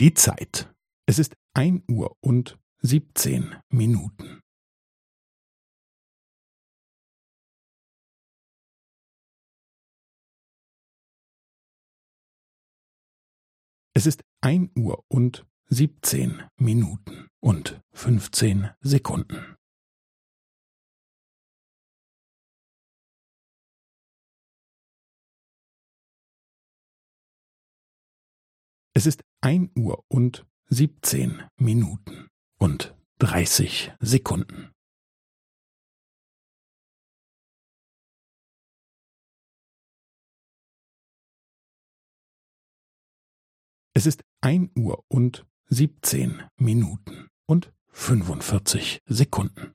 Die Zeit. Es ist ein Uhr und siebzehn Minuten. Es ist ein Uhr und siebzehn Minuten und fünfzehn Sekunden. Es ist ein Uhr und siebzehn Minuten und dreißig Sekunden. Es ist ein Uhr und siebzehn Minuten und fünfundvierzig Sekunden.